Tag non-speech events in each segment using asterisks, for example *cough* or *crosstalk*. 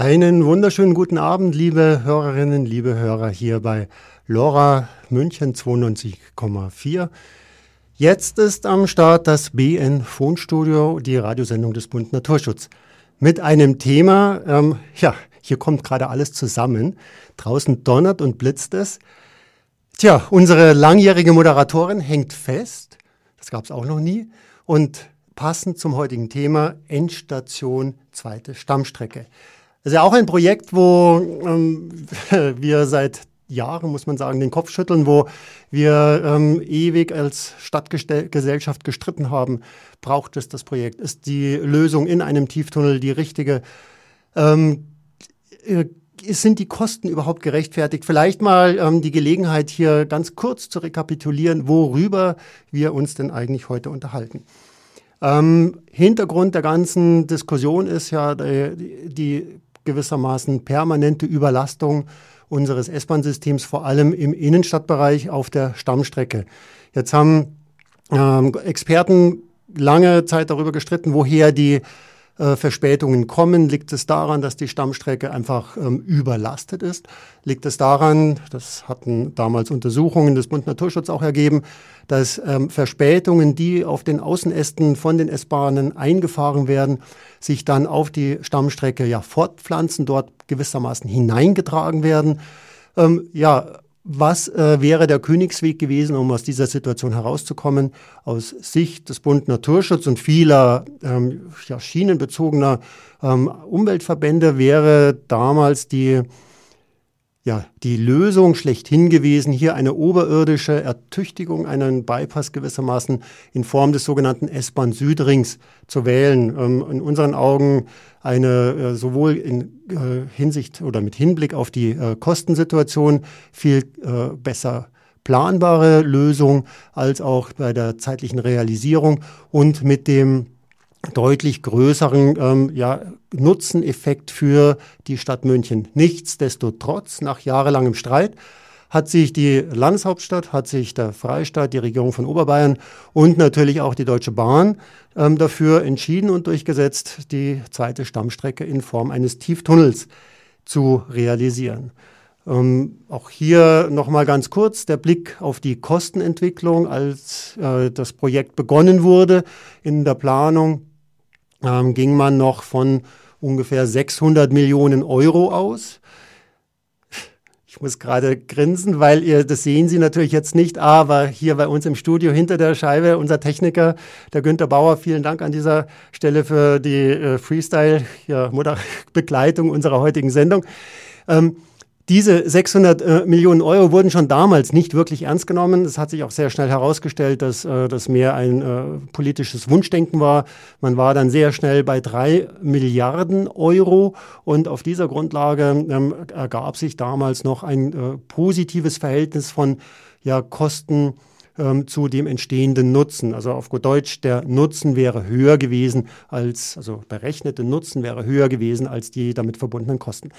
Einen wunderschönen guten Abend, liebe Hörerinnen, liebe Hörer hier bei LoRa München 92,4. Jetzt ist am Start das BN Phonstudio, die Radiosendung des Bund Naturschutz. Mit einem Thema, ähm, ja, hier kommt gerade alles zusammen. Draußen donnert und blitzt es. Tja, unsere langjährige Moderatorin hängt fest. Das gab es auch noch nie. Und passend zum heutigen Thema Endstation zweite Stammstrecke. Das ist ja auch ein Projekt, wo ähm, *laughs* wir seit Jahren, muss man sagen, den Kopf schütteln, wo wir ähm, ewig als Stadtgesellschaft gestritten haben. Braucht es das Projekt? Ist die Lösung in einem Tieftunnel die richtige? Ähm, äh, sind die Kosten überhaupt gerechtfertigt? Vielleicht mal ähm, die Gelegenheit, hier ganz kurz zu rekapitulieren, worüber wir uns denn eigentlich heute unterhalten. Ähm, Hintergrund der ganzen Diskussion ist ja die, die gewissermaßen permanente Überlastung unseres S-Bahn-Systems, vor allem im Innenstadtbereich auf der Stammstrecke. Jetzt haben ähm, Experten lange Zeit darüber gestritten, woher die äh, Verspätungen kommen? Liegt es daran, dass die Stammstrecke einfach ähm, überlastet ist? Liegt es daran, das hatten damals Untersuchungen des Bund Naturschutz auch ergeben, dass ähm, Verspätungen, die auf den Außenästen von den S-Bahnen eingefahren werden, sich dann auf die Stammstrecke ja fortpflanzen, dort gewissermaßen hineingetragen werden? Ähm, ja, was äh, wäre der Königsweg gewesen, um aus dieser Situation herauszukommen? Aus Sicht des Bund Naturschutz und vieler ähm, ja, schienenbezogener ähm, Umweltverbände wäre damals die ja, die Lösung schlechthin gewesen, hier eine oberirdische Ertüchtigung, einen Bypass gewissermaßen in Form des sogenannten S-Bahn-Südrings zu wählen. Ähm, in unseren Augen eine äh, sowohl in äh, Hinsicht oder mit Hinblick auf die äh, Kostensituation viel äh, besser planbare Lösung als auch bei der zeitlichen Realisierung und mit dem deutlich größeren ähm, ja, Nutzeneffekt für die Stadt München. Nichtsdestotrotz, nach jahrelangem Streit, hat sich die Landeshauptstadt, hat sich der Freistaat, die Regierung von Oberbayern und natürlich auch die Deutsche Bahn ähm, dafür entschieden und durchgesetzt, die zweite Stammstrecke in Form eines Tieftunnels zu realisieren. Ähm, auch hier nochmal ganz kurz der Blick auf die Kostenentwicklung, als äh, das Projekt begonnen wurde in der Planung ähm, ging man noch von ungefähr 600 Millionen Euro aus. Ich muss gerade grinsen, weil ihr, das sehen Sie natürlich jetzt nicht, aber hier bei uns im Studio hinter der Scheibe unser Techniker, der Günther Bauer, vielen Dank an dieser Stelle für die äh, Freestyle-Begleitung *laughs* ja, unserer heutigen Sendung. Ähm, diese 600 äh, Millionen Euro wurden schon damals nicht wirklich ernst genommen. Es hat sich auch sehr schnell herausgestellt, dass äh, das mehr ein äh, politisches Wunschdenken war. Man war dann sehr schnell bei drei Milliarden Euro und auf dieser Grundlage ähm, ergab sich damals noch ein äh, positives Verhältnis von ja, Kosten ähm, zu dem entstehenden Nutzen. Also auf gut Deutsch, der Nutzen wäre höher gewesen als, also berechnete Nutzen wäre höher gewesen als die damit verbundenen Kosten.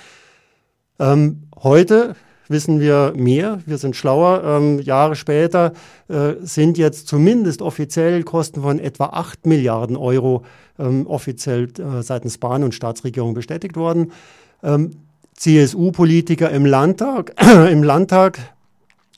Ähm, heute wissen wir mehr, wir sind schlauer. Ähm, Jahre später äh, sind jetzt zumindest offiziell Kosten von etwa 8 Milliarden Euro ähm, offiziell äh, seitens Bahn und Staatsregierung bestätigt worden. Ähm, CSU-Politiker im Landtag, *clears throat* im Landtag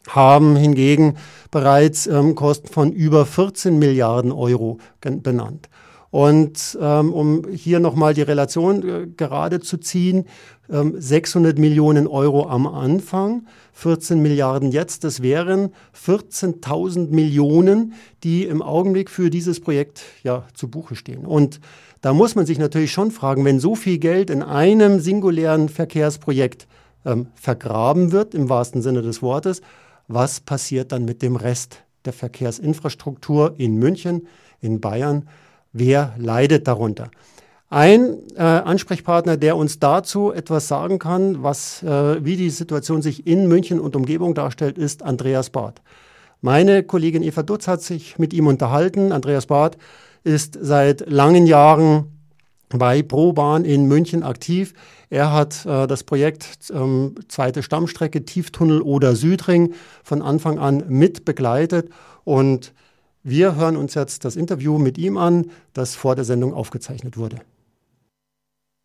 haben hingegen bereits ähm, Kosten von über 14 Milliarden Euro benannt. Und ähm, um hier nochmal die Relation äh, gerade zu ziehen, ähm, 600 Millionen Euro am Anfang, 14 Milliarden jetzt, das wären 14.000 Millionen, die im Augenblick für dieses Projekt ja zu Buche stehen. Und da muss man sich natürlich schon fragen, wenn so viel Geld in einem singulären Verkehrsprojekt ähm, vergraben wird, im wahrsten Sinne des Wortes, was passiert dann mit dem Rest der Verkehrsinfrastruktur in München, in Bayern? Wer leidet darunter? Ein äh, Ansprechpartner, der uns dazu etwas sagen kann, was, äh, wie die Situation sich in München und Umgebung darstellt, ist Andreas Barth. Meine Kollegin Eva Dutz hat sich mit ihm unterhalten. Andreas Barth ist seit langen Jahren bei ProBahn in München aktiv. Er hat äh, das Projekt ähm, zweite Stammstrecke Tieftunnel oder Südring von Anfang an mit begleitet und wir hören uns jetzt das Interview mit ihm an, das vor der Sendung aufgezeichnet wurde.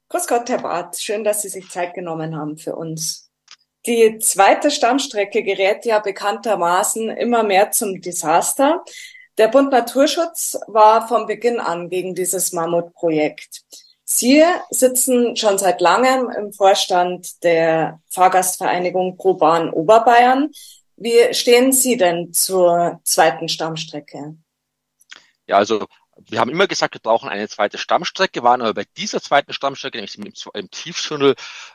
Grüß Gott, Herr Barth. Schön, dass Sie sich Zeit genommen haben für uns. Die zweite Stammstrecke gerät ja bekanntermaßen immer mehr zum Desaster. Der Bund Naturschutz war von Beginn an gegen dieses Mammutprojekt. Sie sitzen schon seit langem im Vorstand der Fahrgastvereinigung Pro Bahn Oberbayern. Wie stehen Sie denn zur zweiten Stammstrecke? Ja, also wir haben immer gesagt, wir brauchen eine zweite Stammstrecke, waren aber bei dieser zweiten Stammstrecke, nämlich im, im Tieftunnel,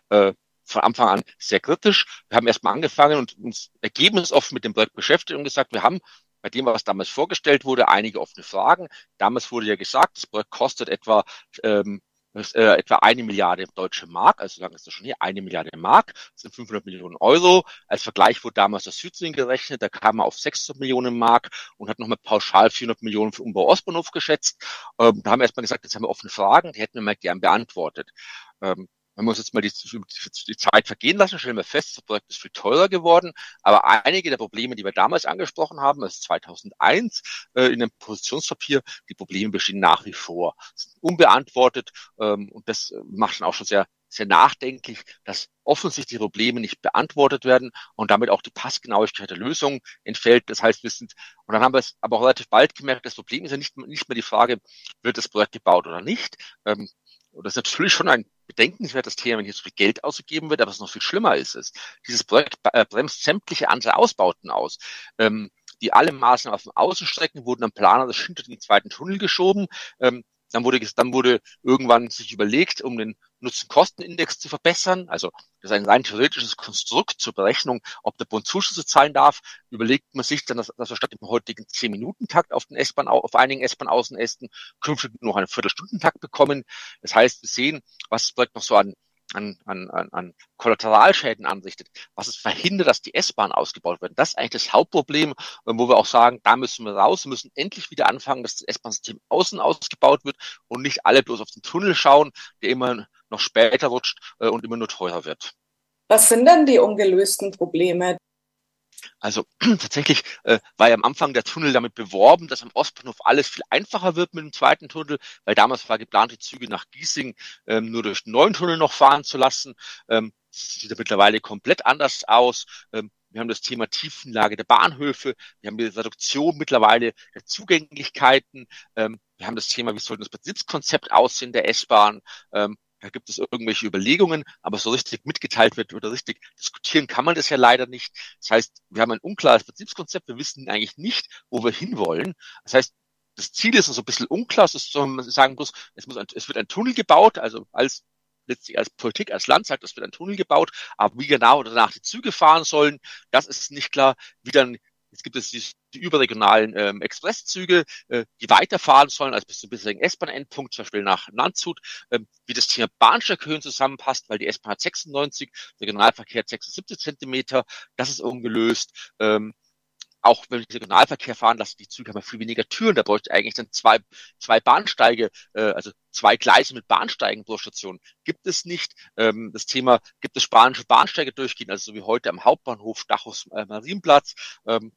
äh, von Anfang an sehr kritisch. Wir haben erstmal angefangen und uns ergebnisoffen mit dem Projekt beschäftigt und gesagt, wir haben bei dem, was damals vorgestellt wurde, einige offene Fragen. Damals wurde ja gesagt, das Projekt kostet etwa ähm, äh, etwa eine Milliarde deutsche Mark, also sagen wir es schon hier, eine Milliarde Mark, das sind 500 Millionen Euro. Als Vergleich wurde damals das Südsinn gerechnet, da kam man auf 600 Millionen Mark und hat nochmal pauschal 400 Millionen für Umbau Ostbahnhof geschätzt. Ähm, da haben wir erstmal gesagt, jetzt haben wir offene Fragen, die hätten wir mal gern beantwortet. Ähm, wir uns jetzt mal die, die, Zeit vergehen lassen, stellen wir fest, das Projekt ist viel teurer geworden. Aber einige der Probleme, die wir damals angesprochen haben, das ist 2001 äh, in dem Positionspapier, die Probleme bestehen nach wie vor, sind unbeantwortet ähm, und das macht dann auch schon sehr sehr nachdenklich, dass offensichtlich die Probleme nicht beantwortet werden und damit auch die Passgenauigkeit der Lösung entfällt. Das heißt, wir sind, und dann haben wir es aber auch relativ bald gemerkt, das Problem ist ja nicht, nicht mehr die Frage, wird das Projekt gebaut oder nicht. Ähm, das ist natürlich schon ein bedenkenswertes Thema, wenn hier so viel Geld ausgegeben wird, aber was noch viel schlimmer ist, ist, dieses Projekt äh, bremst sämtliche andere Ausbauten aus. Ähm, die alle Maßnahmen auf den Außenstrecken wurden am Planer des hinter den zweiten Tunnel geschoben. Ähm, dann wurde, dann wurde irgendwann sich überlegt, um den Nutzen-Kosten-Index zu verbessern, also das ist ein rein theoretisches Konstrukt zur Berechnung, ob der Bund Zuschüsse zahlen darf, überlegt man sich dann, dass, dass wir statt dem heutigen 10-Minuten-Takt auf den S-Bahn, auf einigen S-Bahn-Außenästen künftig nur noch einen Viertelstundentakt bekommen. Das heißt, wir sehen, was das Projekt noch so an an, an, an, an Kollateralschäden anrichtet, was es verhindert, dass die S-Bahn ausgebaut wird. Das ist eigentlich das Hauptproblem, wo wir auch sagen, da müssen wir raus, müssen endlich wieder anfangen, dass das S-Bahn-System außen ausgebaut wird und nicht alle bloß auf den Tunnel schauen, der immer noch später rutscht äh, und immer nur teurer wird. Was sind denn die ungelösten Probleme? Also *clears throat* tatsächlich äh, war ja am Anfang der Tunnel damit beworben, dass am Ostbahnhof alles viel einfacher wird mit dem zweiten Tunnel, weil damals war geplant, die Züge nach Giesing ähm, nur durch den neuen Tunnel noch fahren zu lassen. Ähm, das sieht ja mittlerweile komplett anders aus. Ähm, wir haben das Thema Tiefenlage der Bahnhöfe, wir haben die Reduktion mittlerweile der Zugänglichkeiten, ähm, wir haben das Thema, wie soll das Betriebskonzept aussehen der S-Bahn, ähm, da gibt es irgendwelche Überlegungen, aber so richtig mitgeteilt wird oder richtig diskutieren kann man das ja leider nicht. Das heißt, wir haben ein unklares Betriebskonzept, wir wissen eigentlich nicht, wo wir hinwollen. Das heißt, das Ziel ist so ein bisschen unklar, es ist so, man sagen muss, es, muss ein, es wird ein Tunnel gebaut, also als letztlich als Politik, als Land sagt, es wird ein Tunnel gebaut, aber wie genau danach die Züge fahren sollen, das ist nicht klar. Wie dann Jetzt gibt es die, überregionalen ähm, Expresszüge, äh, die weiterfahren sollen als bis zum bisherigen S-Bahn-Endpunkt, zum Beispiel nach Landshut, ähm, wie das Thema Bahnsteighöhen zusammenpasst, weil die S-Bahn hat 96, der Regionalverkehr hat 76 Zentimeter, das ist ungelöst. Ähm, auch wenn ich Regionalverkehr fahren lasse, die Züge haben ja viel weniger Türen, da bräuchte eigentlich dann zwei, zwei Bahnsteige, äh, also zwei Gleise mit Bahnsteigen pro Station. Gibt es nicht. Ähm, das Thema, gibt es spanische Bahnsteige durchgehen, also so wie heute am Hauptbahnhof Dachus äh, Marienplatz. Ähm,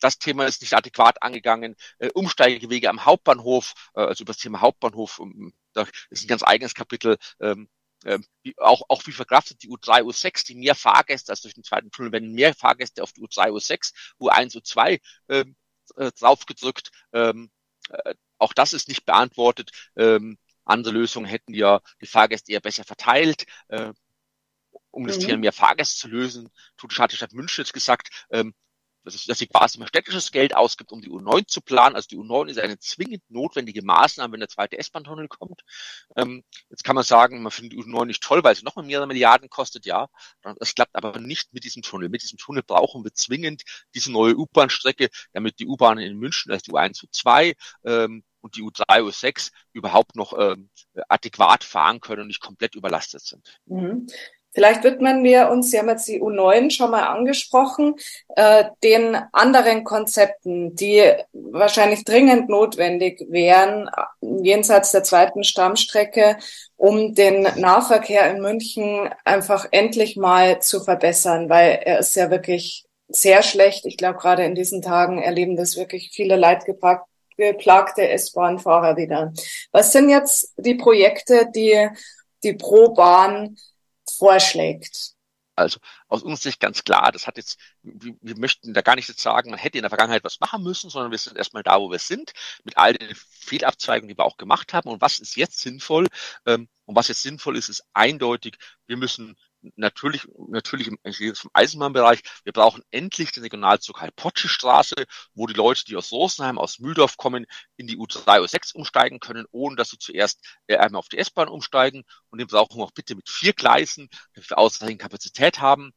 das Thema ist nicht adäquat angegangen. Äh, Umsteigewege am Hauptbahnhof, äh, also über das Thema Hauptbahnhof, um, da ist ein ganz eigenes Kapitel. Ähm, ähm, auch, auch wie verkraftet die U3, U6, die mehr Fahrgäste als durch den zweiten Tunnel, wenn mehr Fahrgäste auf die U3, U6, U1, U2 ähm, äh, draufgedrückt. Ähm, äh, auch das ist nicht beantwortet. Ähm, andere Lösungen hätten ja die Fahrgäste eher besser verteilt. Äh, um das mhm. Thema mehr Fahrgäste zu lösen, tut die Stadt München jetzt gesagt, ähm, dass, dass sie quasi mal städtisches Geld ausgibt, um die U9 zu planen. Also die U9 ist eine zwingend notwendige Maßnahme, wenn der zweite S-Bahn-Tunnel kommt. Ähm, jetzt kann man sagen, man findet die U9 nicht toll, weil sie noch mal mehrere Milliarden kostet, ja. Das klappt aber nicht mit diesem Tunnel. Mit diesem Tunnel brauchen wir zwingend diese neue U-Bahn-Strecke, damit die U-Bahnen in München, also die U1, U2 ähm, und die U3, U6 überhaupt noch ähm, adäquat fahren können und nicht komplett überlastet sind. Mhm. Vielleicht widmen wir uns, Sie haben jetzt die U9 schon mal angesprochen, äh, den anderen Konzepten, die wahrscheinlich dringend notwendig wären, jenseits der zweiten Stammstrecke, um den Nahverkehr in München einfach endlich mal zu verbessern, weil er ist ja wirklich sehr schlecht. Ich glaube, gerade in diesen Tagen erleben das wirklich viele leidgeplagte S-Bahn-Fahrer wieder. Was sind jetzt die Projekte, die die pro Bahn vorschlägt? Also aus unserer Sicht ganz klar, das hat jetzt, wir, wir möchten da gar nicht jetzt sagen, man hätte in der Vergangenheit was machen müssen, sondern wir sind erstmal da, wo wir sind, mit all den Fehlabzweigungen, die wir auch gemacht haben. Und was ist jetzt sinnvoll? Ähm, und was jetzt sinnvoll ist, ist eindeutig, wir müssen natürlich, natürlich im, vom Eisenbahnbereich, wir brauchen endlich den Regionalzug Heilpotsche-Straße, wo die Leute, die aus Rosenheim, aus Mühldorf kommen, in die U3, U6 umsteigen können, ohne dass sie zuerst äh, einmal auf die S-Bahn umsteigen. Und den brauchen wir auch bitte mit vier Gleisen, damit wir ausreichend Kapazität haben.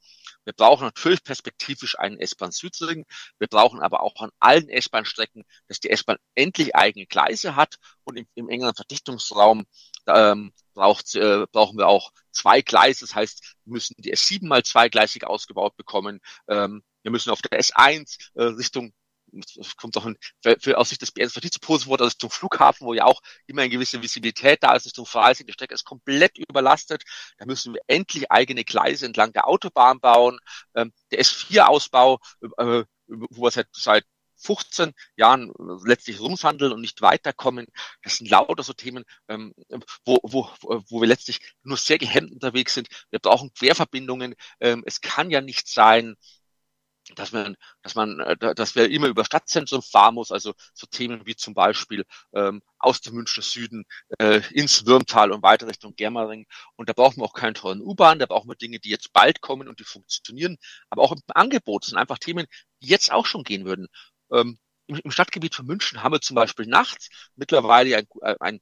Wir brauchen natürlich perspektivisch einen S-Bahn Südring. Wir brauchen aber auch an allen S-Bahn-Strecken, dass die S-Bahn endlich eigene Gleise hat und im, im engeren Verdichtungsraum ähm, braucht, äh, brauchen wir auch zwei Gleise. Das heißt, wir müssen die S7 mal zweigleisig ausgebaut bekommen. Ähm, wir müssen auf der S1 äh, Richtung das kommt auch in, für, für, aus Sicht des BNs für zu positiv wurde, also zum Flughafen, wo ja auch immer eine gewisse Visibilität da ist, Richtung Freising, die Strecke ist komplett überlastet. Da müssen wir endlich eigene Gleise entlang der Autobahn bauen. Ähm, der S4-Ausbau, äh, wo wir seit, seit 15 Jahren letztlich rumhandeln und nicht weiterkommen. Das sind lauter so Themen, ähm, wo, wo, wo wir letztlich nur sehr gehemmt unterwegs sind. Wir brauchen Querverbindungen. Ähm, es kann ja nicht sein, dass man, dass man, äh, dass wir immer über Stadtzentrum fahren muss, also so Themen wie zum Beispiel ähm, aus dem Münchner Süden äh, ins Würmtal und weiter Richtung Germering. Und da brauchen wir auch keinen tollen U-Bahn, da brauchen wir Dinge, die jetzt bald kommen und die funktionieren. Aber auch im Angebot sind einfach Themen, die jetzt auch schon gehen würden. Ähm, im, im, Stadtgebiet von München haben wir zum Beispiel nachts mittlerweile ein, ein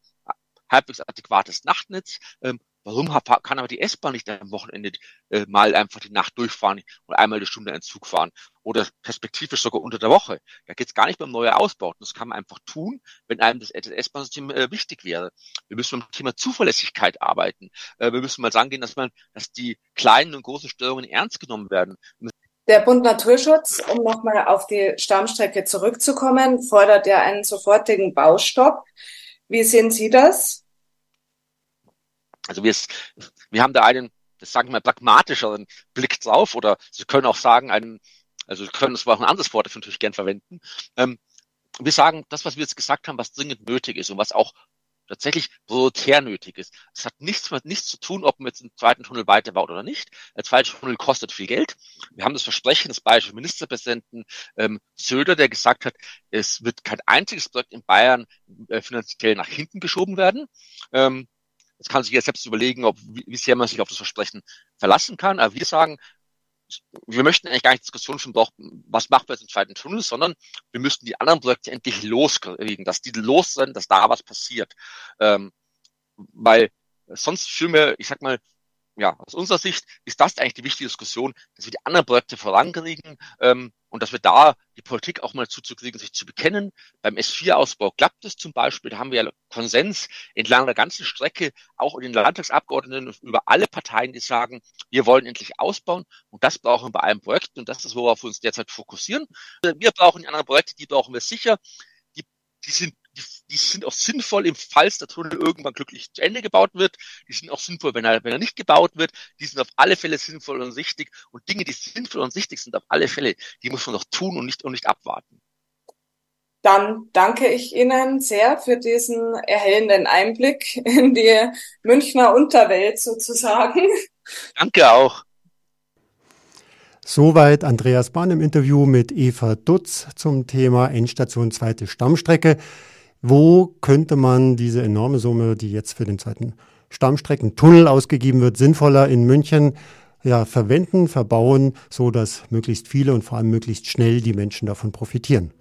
halbwegs adäquates Nachtnetz. Ähm, warum kann aber die S-Bahn nicht am Wochenende äh, mal einfach die Nacht durchfahren und einmal die Stunde einen Zug fahren? Oder perspektivisch sogar unter der Woche. Da geht es gar nicht mehr um neue Ausbauten. Das kann man einfach tun, wenn einem das S-Bahn-System äh, wichtig wäre. Wir müssen beim Thema Zuverlässigkeit arbeiten. Äh, wir müssen mal sagen gehen, dass man, dass die kleinen und großen Störungen ernst genommen werden. Der Bund Naturschutz, um nochmal auf die Stammstrecke zurückzukommen, fordert ja einen sofortigen Baustopp. Wie sehen Sie das? Also wir, wir haben da einen, das sagen wir mal, pragmatischeren Blick drauf oder Sie können auch sagen, einen, also Sie können das auch ein anderes Wort dafür natürlich gern verwenden. Ähm, wir sagen, das, was wir jetzt gesagt haben, was dringend nötig ist und was auch tatsächlich prioritär nötig ist. Es hat nichts nichts zu tun, ob man jetzt einen zweiten Tunnel weiterbaut oder nicht. Der zweite Tunnel kostet viel Geld. Wir haben das Versprechen des bayerischen Ministerpräsidenten ähm, Söder, der gesagt hat, es wird kein einziges Projekt in Bayern äh, finanziell nach hinten geschoben werden. Ähm, Jetzt kann sich ja selbst überlegen, ob, wie, wie sehr man sich auf das Versprechen verlassen kann. Aber wir sagen, wir möchten eigentlich gar nicht Diskussionen schon brauchen, was macht man jetzt im zweiten Tunnel, sondern wir müssten die anderen Projekte endlich loskriegen, dass die los sind, dass da was passiert. Ähm, weil sonst führen wir, ich sag mal, ja, aus unserer Sicht ist das eigentlich die wichtige Diskussion, dass wir die anderen Projekte vorankriegen ähm, und dass wir da die Politik auch mal zuzukriegen, sich zu bekennen. Beim S4-Ausbau klappt es zum Beispiel, da haben wir ja Konsens entlang der ganzen Strecke, auch in den Landtagsabgeordneten über alle Parteien, die sagen, wir wollen endlich ausbauen und das brauchen wir bei allen Projekten und das ist, worauf wir uns derzeit fokussieren. Wir brauchen die anderen Projekte, die brauchen wir sicher. Die, die sind die, die sind auch sinnvoll, im Falls der Tunnel irgendwann glücklich zu Ende gebaut wird. Die sind auch sinnvoll, wenn er, wenn er nicht gebaut wird. Die sind auf alle Fälle sinnvoll und richtig. Und Dinge, die sinnvoll und richtig sind, auf alle Fälle, die muss man doch tun und nicht, und nicht abwarten. Dann danke ich Ihnen sehr für diesen erhellenden Einblick in die Münchner Unterwelt sozusagen. Danke auch. Soweit Andreas Bahn im Interview mit Eva Dutz zum Thema Endstation zweite Stammstrecke. Wo könnte man diese enorme Summe, die jetzt für den zweiten Stammstreckentunnel ausgegeben wird, sinnvoller in München ja, verwenden, verbauen, so dass möglichst viele und vor allem möglichst schnell die Menschen davon profitieren?